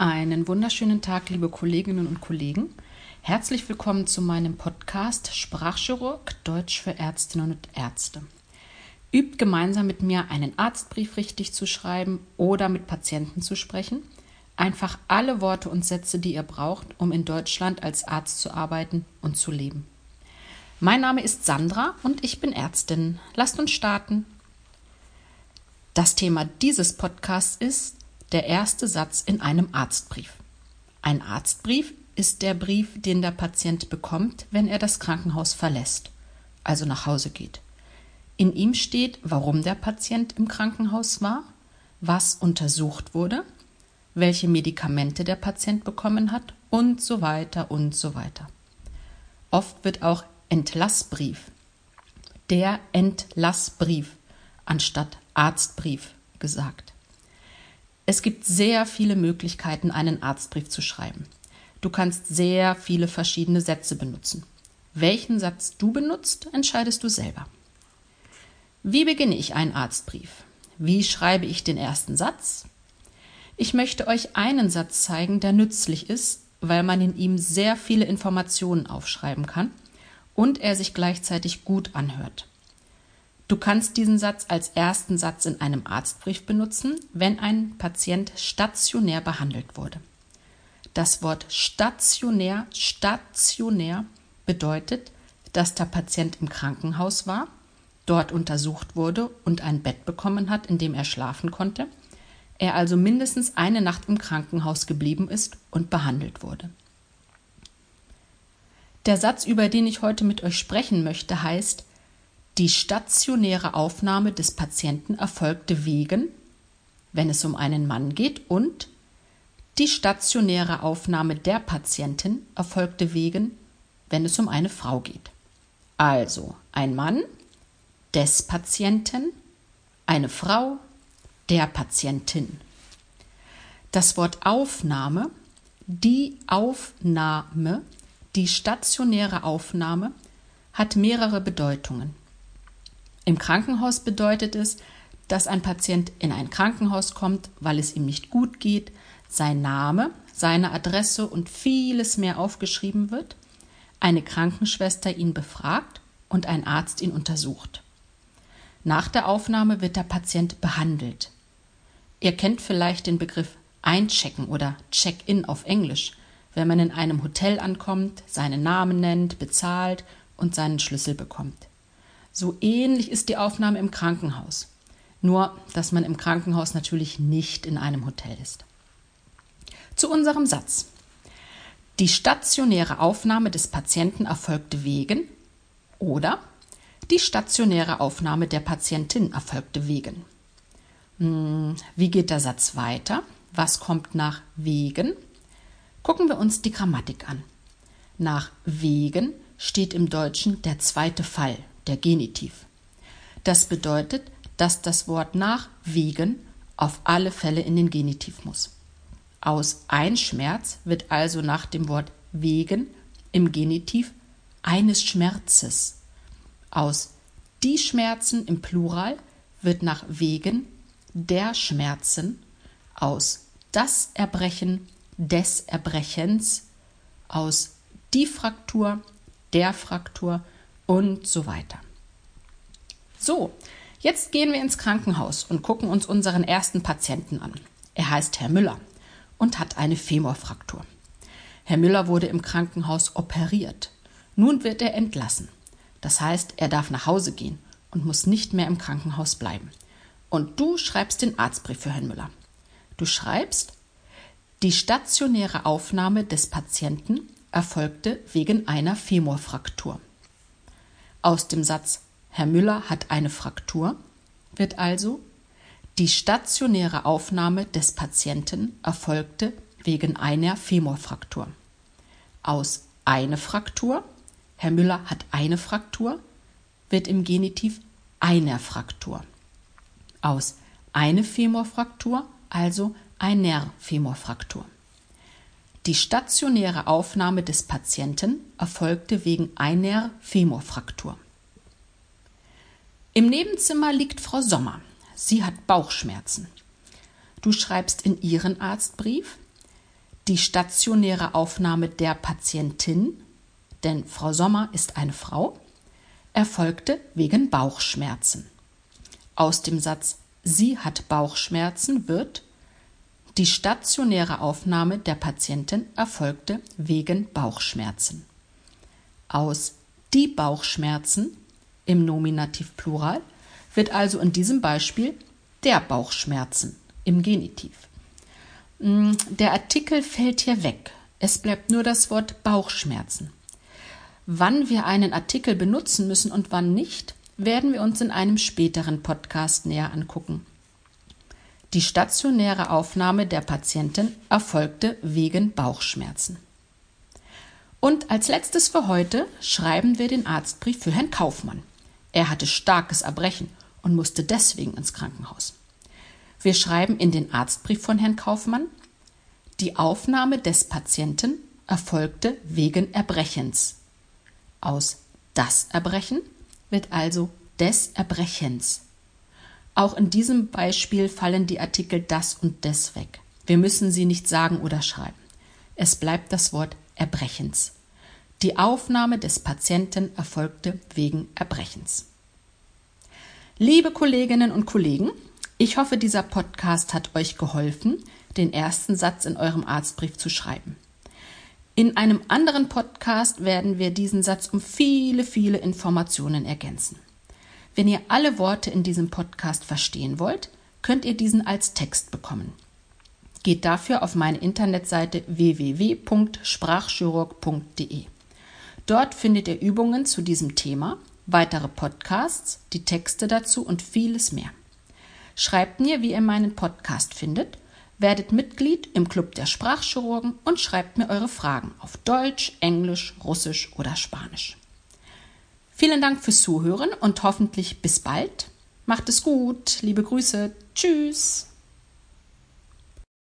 Einen wunderschönen Tag, liebe Kolleginnen und Kollegen. Herzlich willkommen zu meinem Podcast Sprachchirurg Deutsch für Ärztinnen und Ärzte. Übt gemeinsam mit mir einen Arztbrief richtig zu schreiben oder mit Patienten zu sprechen. Einfach alle Worte und Sätze, die ihr braucht, um in Deutschland als Arzt zu arbeiten und zu leben. Mein Name ist Sandra und ich bin Ärztin. Lasst uns starten. Das Thema dieses Podcasts ist der erste Satz in einem Arztbrief. Ein Arztbrief ist der Brief, den der Patient bekommt, wenn er das Krankenhaus verlässt, also nach Hause geht. In ihm steht, warum der Patient im Krankenhaus war, was untersucht wurde, welche Medikamente der Patient bekommen hat und so weiter und so weiter. Oft wird auch Entlassbrief, der Entlassbrief anstatt Arztbrief gesagt. Es gibt sehr viele Möglichkeiten, einen Arztbrief zu schreiben. Du kannst sehr viele verschiedene Sätze benutzen. Welchen Satz du benutzt, entscheidest du selber. Wie beginne ich einen Arztbrief? Wie schreibe ich den ersten Satz? Ich möchte euch einen Satz zeigen, der nützlich ist, weil man in ihm sehr viele Informationen aufschreiben kann und er sich gleichzeitig gut anhört. Du kannst diesen Satz als ersten Satz in einem Arztbrief benutzen, wenn ein Patient stationär behandelt wurde. Das Wort stationär, stationär bedeutet, dass der Patient im Krankenhaus war, dort untersucht wurde und ein Bett bekommen hat, in dem er schlafen konnte, er also mindestens eine Nacht im Krankenhaus geblieben ist und behandelt wurde. Der Satz, über den ich heute mit euch sprechen möchte, heißt die stationäre Aufnahme des Patienten erfolgte wegen, wenn es um einen Mann geht, und die stationäre Aufnahme der Patientin erfolgte wegen, wenn es um eine Frau geht. Also ein Mann des Patienten, eine Frau der Patientin. Das Wort Aufnahme, die Aufnahme, die stationäre Aufnahme hat mehrere Bedeutungen. Im Krankenhaus bedeutet es, dass ein Patient in ein Krankenhaus kommt, weil es ihm nicht gut geht, sein Name, seine Adresse und vieles mehr aufgeschrieben wird, eine Krankenschwester ihn befragt und ein Arzt ihn untersucht. Nach der Aufnahme wird der Patient behandelt. Ihr kennt vielleicht den Begriff Einchecken oder Check-in auf Englisch, wenn man in einem Hotel ankommt, seinen Namen nennt, bezahlt und seinen Schlüssel bekommt. So ähnlich ist die Aufnahme im Krankenhaus. Nur, dass man im Krankenhaus natürlich nicht in einem Hotel ist. Zu unserem Satz. Die stationäre Aufnahme des Patienten erfolgte wegen oder die stationäre Aufnahme der Patientin erfolgte wegen. Hm, wie geht der Satz weiter? Was kommt nach wegen? Gucken wir uns die Grammatik an. Nach wegen steht im Deutschen der zweite Fall der Genitiv. Das bedeutet, dass das Wort nach wegen auf alle Fälle in den Genitiv muss. Aus ein Schmerz wird also nach dem Wort wegen im Genitiv eines Schmerzes. Aus die Schmerzen im Plural wird nach wegen der Schmerzen, aus das Erbrechen des Erbrechens, aus die Fraktur der Fraktur und so weiter. So, jetzt gehen wir ins Krankenhaus und gucken uns unseren ersten Patienten an. Er heißt Herr Müller und hat eine Femorfraktur. Herr Müller wurde im Krankenhaus operiert. Nun wird er entlassen. Das heißt, er darf nach Hause gehen und muss nicht mehr im Krankenhaus bleiben. Und du schreibst den Arztbrief für Herrn Müller. Du schreibst, die stationäre Aufnahme des Patienten erfolgte wegen einer Femorfraktur. Aus dem Satz Herr Müller hat eine Fraktur wird also die stationäre Aufnahme des Patienten erfolgte wegen einer Femorfraktur. Aus eine Fraktur, Herr Müller hat eine Fraktur, wird im Genitiv einer Fraktur. Aus eine Femorfraktur, also einer Femorfraktur. Die stationäre Aufnahme des Patienten erfolgte wegen einer Femorfraktur. Im Nebenzimmer liegt Frau Sommer. Sie hat Bauchschmerzen. Du schreibst in ihren Arztbrief, die stationäre Aufnahme der Patientin, denn Frau Sommer ist eine Frau, erfolgte wegen Bauchschmerzen. Aus dem Satz Sie hat Bauchschmerzen wird die stationäre Aufnahme der Patientin erfolgte wegen Bauchschmerzen. Aus die Bauchschmerzen im Nominativ Plural wird also in diesem Beispiel der Bauchschmerzen im Genitiv. Mm, der Artikel fällt hier weg. Es bleibt nur das Wort Bauchschmerzen. Wann wir einen Artikel benutzen müssen und wann nicht, werden wir uns in einem späteren Podcast näher angucken. Die stationäre Aufnahme der Patientin erfolgte wegen Bauchschmerzen. Und als letztes für heute schreiben wir den Arztbrief für Herrn Kaufmann. Er hatte starkes Erbrechen und musste deswegen ins Krankenhaus. Wir schreiben in den Arztbrief von Herrn Kaufmann, die Aufnahme des Patienten erfolgte wegen Erbrechens. Aus das Erbrechen wird also des Erbrechens. Auch in diesem Beispiel fallen die Artikel das und des weg. Wir müssen sie nicht sagen oder schreiben. Es bleibt das Wort Erbrechens. Die Aufnahme des Patienten erfolgte wegen Erbrechens. Liebe Kolleginnen und Kollegen, ich hoffe, dieser Podcast hat euch geholfen, den ersten Satz in eurem Arztbrief zu schreiben. In einem anderen Podcast werden wir diesen Satz um viele, viele Informationen ergänzen. Wenn ihr alle Worte in diesem Podcast verstehen wollt, könnt ihr diesen als Text bekommen. Geht dafür auf meine Internetseite www.sprachchirurg.de. Dort findet ihr Übungen zu diesem Thema, weitere Podcasts, die Texte dazu und vieles mehr. Schreibt mir, wie ihr meinen Podcast findet, werdet Mitglied im Club der Sprachchirurgen und schreibt mir eure Fragen auf Deutsch, Englisch, Russisch oder Spanisch. Vielen Dank fürs Zuhören und hoffentlich bis bald. Macht es gut. Liebe Grüße. Tschüss.